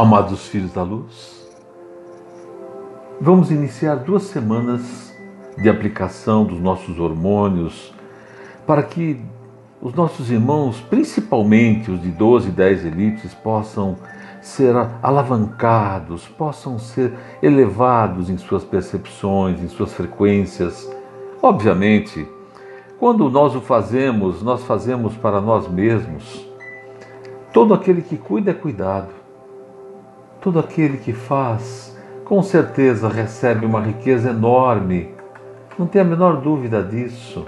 Amados filhos da luz, vamos iniciar duas semanas de aplicação dos nossos hormônios para que os nossos irmãos, principalmente os de 12 e 10 elites, possam ser alavancados, possam ser elevados em suas percepções, em suas frequências. Obviamente, quando nós o fazemos, nós fazemos para nós mesmos. Todo aquele que cuida é cuidado. Todo aquele que faz, com certeza recebe uma riqueza enorme. Não tem a menor dúvida disso.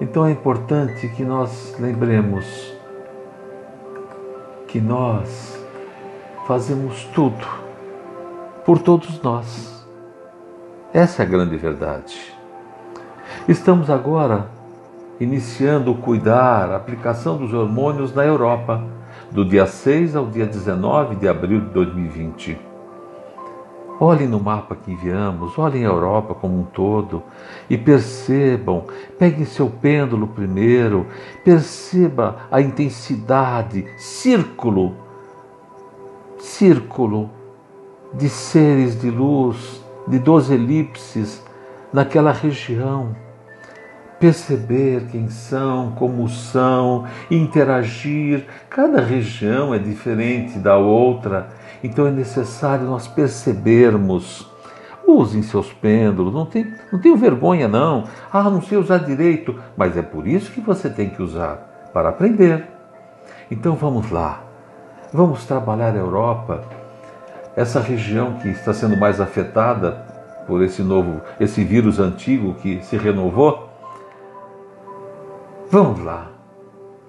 Então é importante que nós lembremos que nós fazemos tudo por todos nós. Essa é a grande verdade. Estamos agora iniciando o cuidar, a aplicação dos hormônios na Europa do dia 6 ao dia 19 de abril de 2020. Olhem no mapa que enviamos, olhem a Europa como um todo e percebam, peguem seu pêndulo primeiro, perceba a intensidade, círculo, círculo de seres de luz, de 12 elipses naquela região perceber quem são, como são, interagir. Cada região é diferente da outra, então é necessário nós percebermos. Usem seus pêndulos, não, tem, não tenho vergonha não. Ah, não sei usar direito, mas é por isso que você tem que usar, para aprender. Então vamos lá, vamos trabalhar a Europa, essa região que está sendo mais afetada por esse novo, esse vírus antigo que se renovou Vamos lá,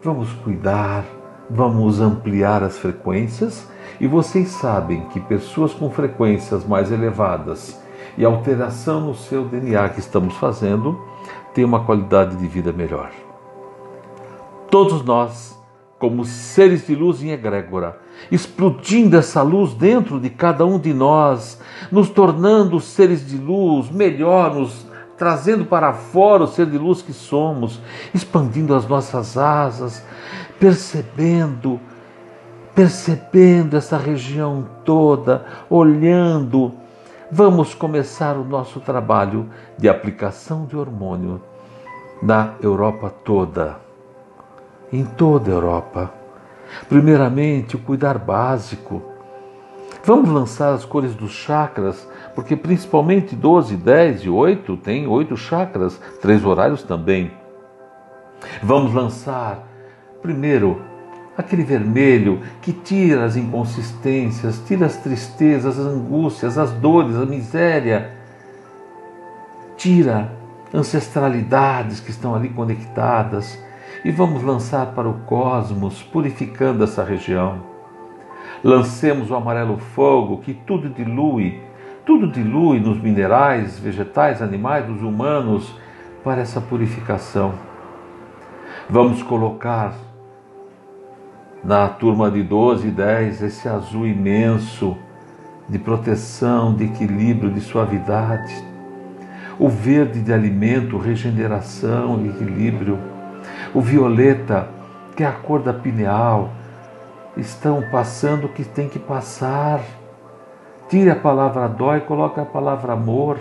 vamos cuidar, vamos ampliar as frequências e vocês sabem que pessoas com frequências mais elevadas e alteração no seu DNA que estamos fazendo têm uma qualidade de vida melhor. Todos nós, como seres de luz em egrégora, explodindo essa luz dentro de cada um de nós, nos tornando seres de luz melhor, nos trazendo para fora o ser de luz que somos, expandindo as nossas asas, percebendo, percebendo essa região toda, olhando. Vamos começar o nosso trabalho de aplicação de hormônio na Europa toda, em toda a Europa. Primeiramente, o cuidar básico. Vamos lançar as cores dos chakras porque principalmente 12, 10 e 8 tem oito chakras, três horários também. Vamos lançar primeiro aquele vermelho que tira as inconsistências, tira as tristezas, as angústias, as dores, a miséria, tira ancestralidades que estão ali conectadas e vamos lançar para o cosmos, purificando essa região. Lancemos o amarelo fogo que tudo dilui tudo dilui nos minerais, vegetais, animais, dos humanos para essa purificação. Vamos colocar na turma de 12 e 10 esse azul imenso de proteção, de equilíbrio, de suavidade. O verde de alimento, regeneração equilíbrio. O violeta, que é a cor da pineal, estão passando o que tem que passar Tire a palavra dó e coloque a palavra amor.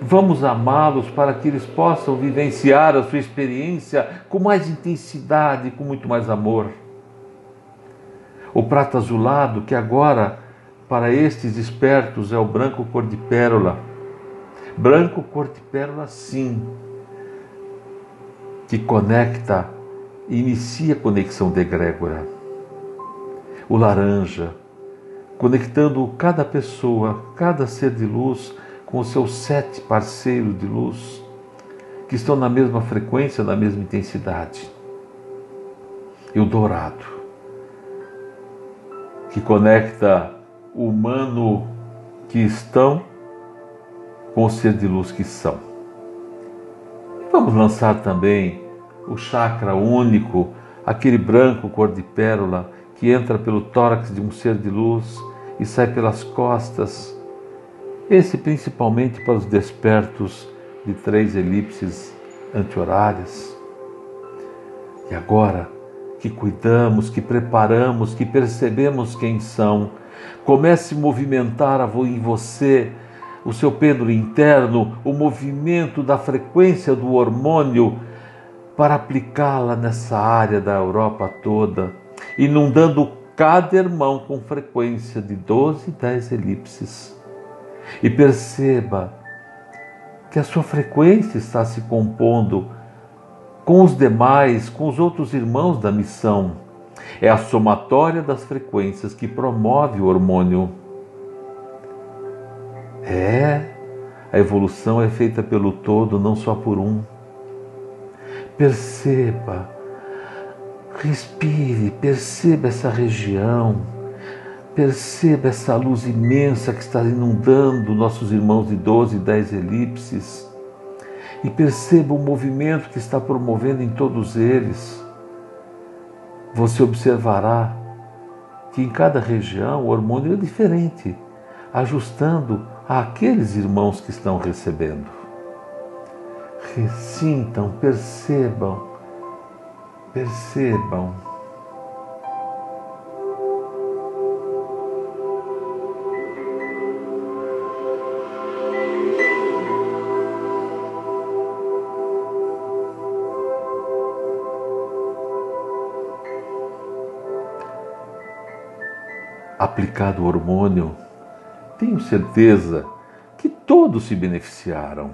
Vamos amá-los para que eles possam vivenciar a sua experiência com mais intensidade, com muito mais amor. O prata azulado, que agora, para estes espertos, é o branco cor de pérola. Branco cor de pérola, sim, que conecta inicia a conexão de egrégora. O laranja, conectando cada pessoa, cada ser de luz com os seus sete parceiros de luz que estão na mesma frequência, na mesma intensidade. E o dourado, que conecta o humano que estão com o ser de luz que são. Vamos lançar também o chakra único, aquele branco cor de pérola que entra pelo tórax de um ser de luz e sai pelas costas. Esse principalmente para os despertos de três elipses anti-horárias. E agora que cuidamos, que preparamos, que percebemos quem são. Comece a movimentar em você o seu pêndulo interno, o movimento da frequência do hormônio para aplicá-la nessa área da Europa toda, inundando cada irmão com frequência de 12 e 10 elipses. E perceba que a sua frequência está se compondo com os demais, com os outros irmãos da missão. É a somatória das frequências que promove o hormônio. É, a evolução é feita pelo todo, não só por um. Perceba, respire, perceba essa região, perceba essa luz imensa que está inundando nossos irmãos de 12 e 10 elipses e perceba o movimento que está promovendo em todos eles. Você observará que em cada região o hormônio é diferente, ajustando àqueles irmãos que estão recebendo. Ressintam, percebam, percebam. aplicado o hormônio, tenho certeza que todos se beneficiaram.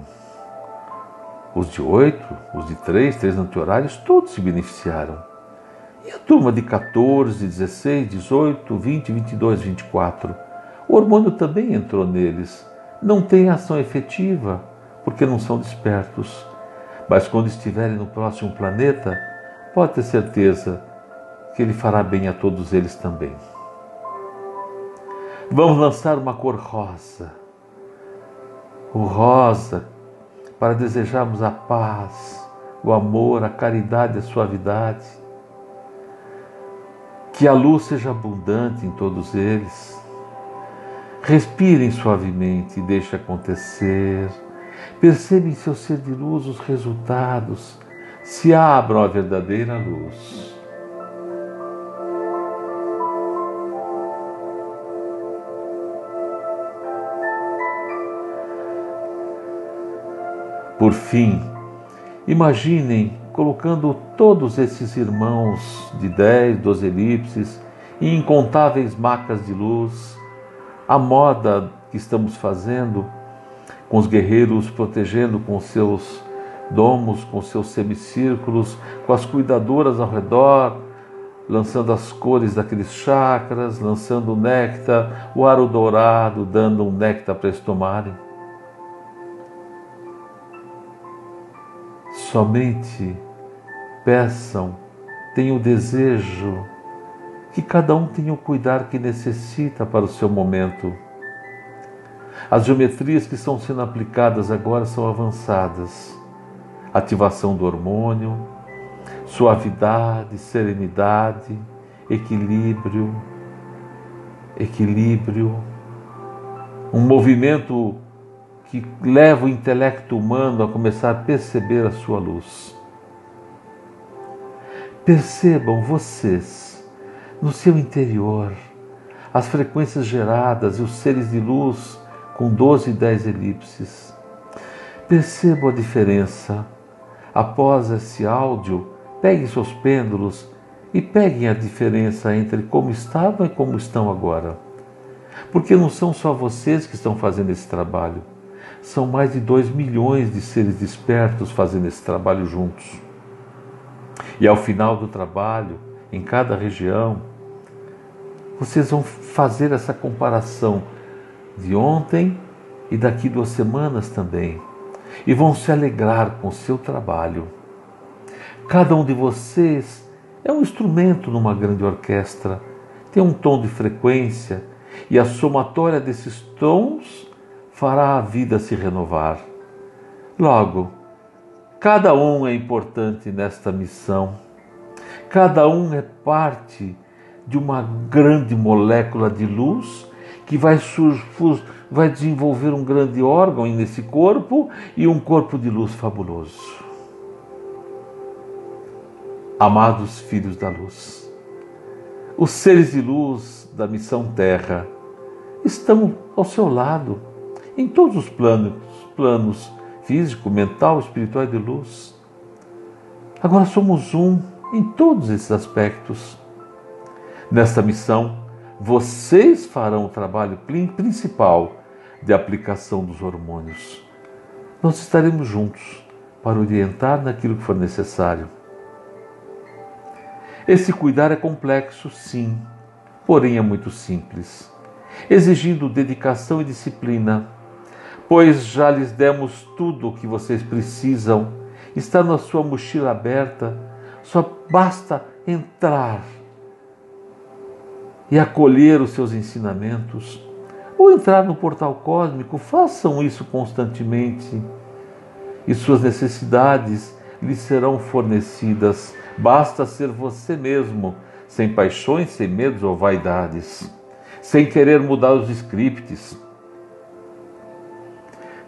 Os de oito, os de três, três anti-horários, todos se beneficiaram. E a turma de 14, 16, 18, 20, 22, 24? O hormônio também entrou neles. Não tem ação efetiva, porque não são despertos. Mas quando estiverem no próximo planeta, pode ter certeza que ele fará bem a todos eles também. Vamos lançar uma cor rosa. O rosa para desejarmos a paz, o amor, a caridade, a suavidade. Que a luz seja abundante em todos eles. Respirem suavemente e deixe acontecer. Percebem em seu ser de luz os resultados. Se abram à verdadeira luz. Por fim, imaginem colocando todos esses irmãos de dez, doze elipses e incontáveis macas de luz, a moda que estamos fazendo, com os guerreiros protegendo com seus domos, com seus semicírculos, com as cuidadoras ao redor, lançando as cores daqueles chakras, lançando o néctar, o aro dourado, dando um néctar para eles tomarem. Somente peçam, tenham o desejo que cada um tenha o cuidar que necessita para o seu momento. As geometrias que estão sendo aplicadas agora são avançadas. Ativação do hormônio, suavidade, serenidade, equilíbrio, equilíbrio, um movimento que leva o intelecto humano a começar a perceber a sua luz. Percebam vocês, no seu interior, as frequências geradas e os seres de luz com 12 e 10 elipses. Percebam a diferença. Após esse áudio, peguem seus pêndulos e peguem a diferença entre como estavam e como estão agora. Porque não são só vocês que estão fazendo esse trabalho são mais de 2 milhões de seres despertos fazendo esse trabalho juntos. E ao final do trabalho, em cada região, vocês vão fazer essa comparação de ontem e daqui duas semanas também. E vão se alegrar com o seu trabalho. Cada um de vocês é um instrumento numa grande orquestra, tem um tom de frequência, e a somatória desses tons fará a vida se renovar. Logo, cada um é importante nesta missão, cada um é parte de uma grande molécula de luz que vai, vai desenvolver um grande órgão nesse corpo e um corpo de luz fabuloso. Amados filhos da luz, os seres de luz da missão Terra estão ao seu lado, em todos os planos, planos físico, mental, espiritual e de luz. Agora somos um em todos esses aspectos. Nesta missão, vocês farão o trabalho principal de aplicação dos hormônios. Nós estaremos juntos para orientar naquilo que for necessário. Esse cuidar é complexo, sim, porém é muito simples, exigindo dedicação e disciplina, pois já lhes demos tudo o que vocês precisam, está na sua mochila aberta, só basta entrar e acolher os seus ensinamentos, ou entrar no portal cósmico, façam isso constantemente. E suas necessidades lhes serão fornecidas. Basta ser você mesmo, sem paixões, sem medos ou vaidades, sem querer mudar os scripts.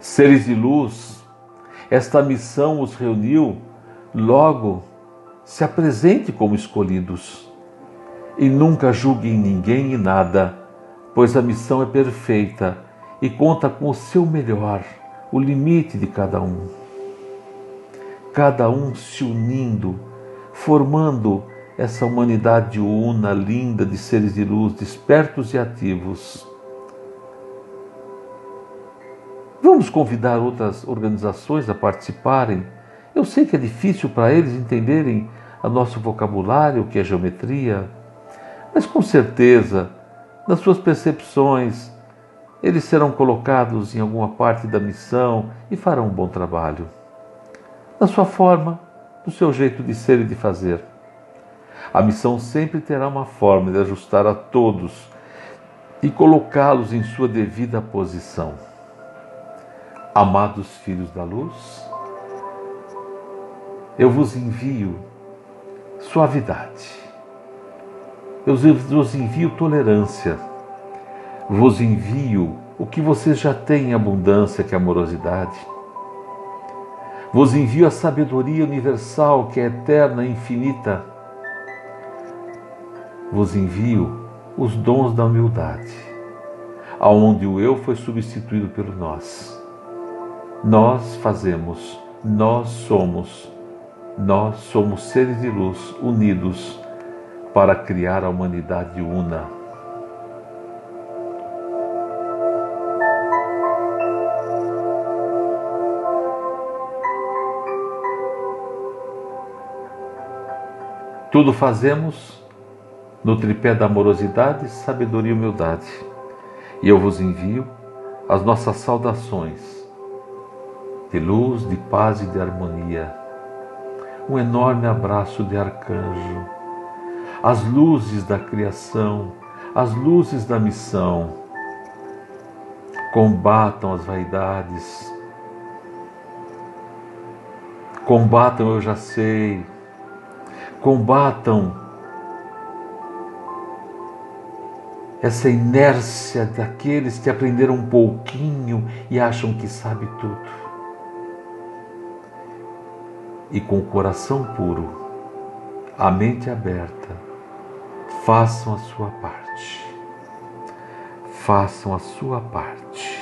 Seres de luz, esta missão os reuniu, logo se apresente como escolhidos e nunca julguem ninguém e nada, pois a missão é perfeita e conta com o seu melhor, o limite de cada um. Cada um se unindo, formando essa humanidade una, linda de seres de luz, despertos e ativos. Vamos convidar outras organizações a participarem. Eu sei que é difícil para eles entenderem o nosso vocabulário, que é geometria, mas com certeza, nas suas percepções, eles serão colocados em alguma parte da missão e farão um bom trabalho. Na sua forma, no seu jeito de ser e de fazer. A missão sempre terá uma forma de ajustar a todos e colocá-los em sua devida posição. Amados filhos da luz, eu vos envio suavidade eu vos envio tolerância, vos envio o que vocês já têm em abundância, que é amorosidade. Vos envio a sabedoria universal, que é eterna e infinita. Vos envio os dons da humildade, aonde o eu foi substituído pelo nós. Nós fazemos, nós somos, nós somos seres de luz unidos para criar a humanidade una. Tudo fazemos no tripé da amorosidade, sabedoria e humildade. E eu vos envio as nossas saudações de luz, de paz e de harmonia. Um enorme abraço de arcanjo as luzes da criação, as luzes da missão. Combatam as vaidades, combatam eu já sei, combatam essa inércia daqueles que aprenderam um pouquinho e acham que sabe tudo. E com o coração puro, a mente aberta, façam a sua parte. Façam a sua parte.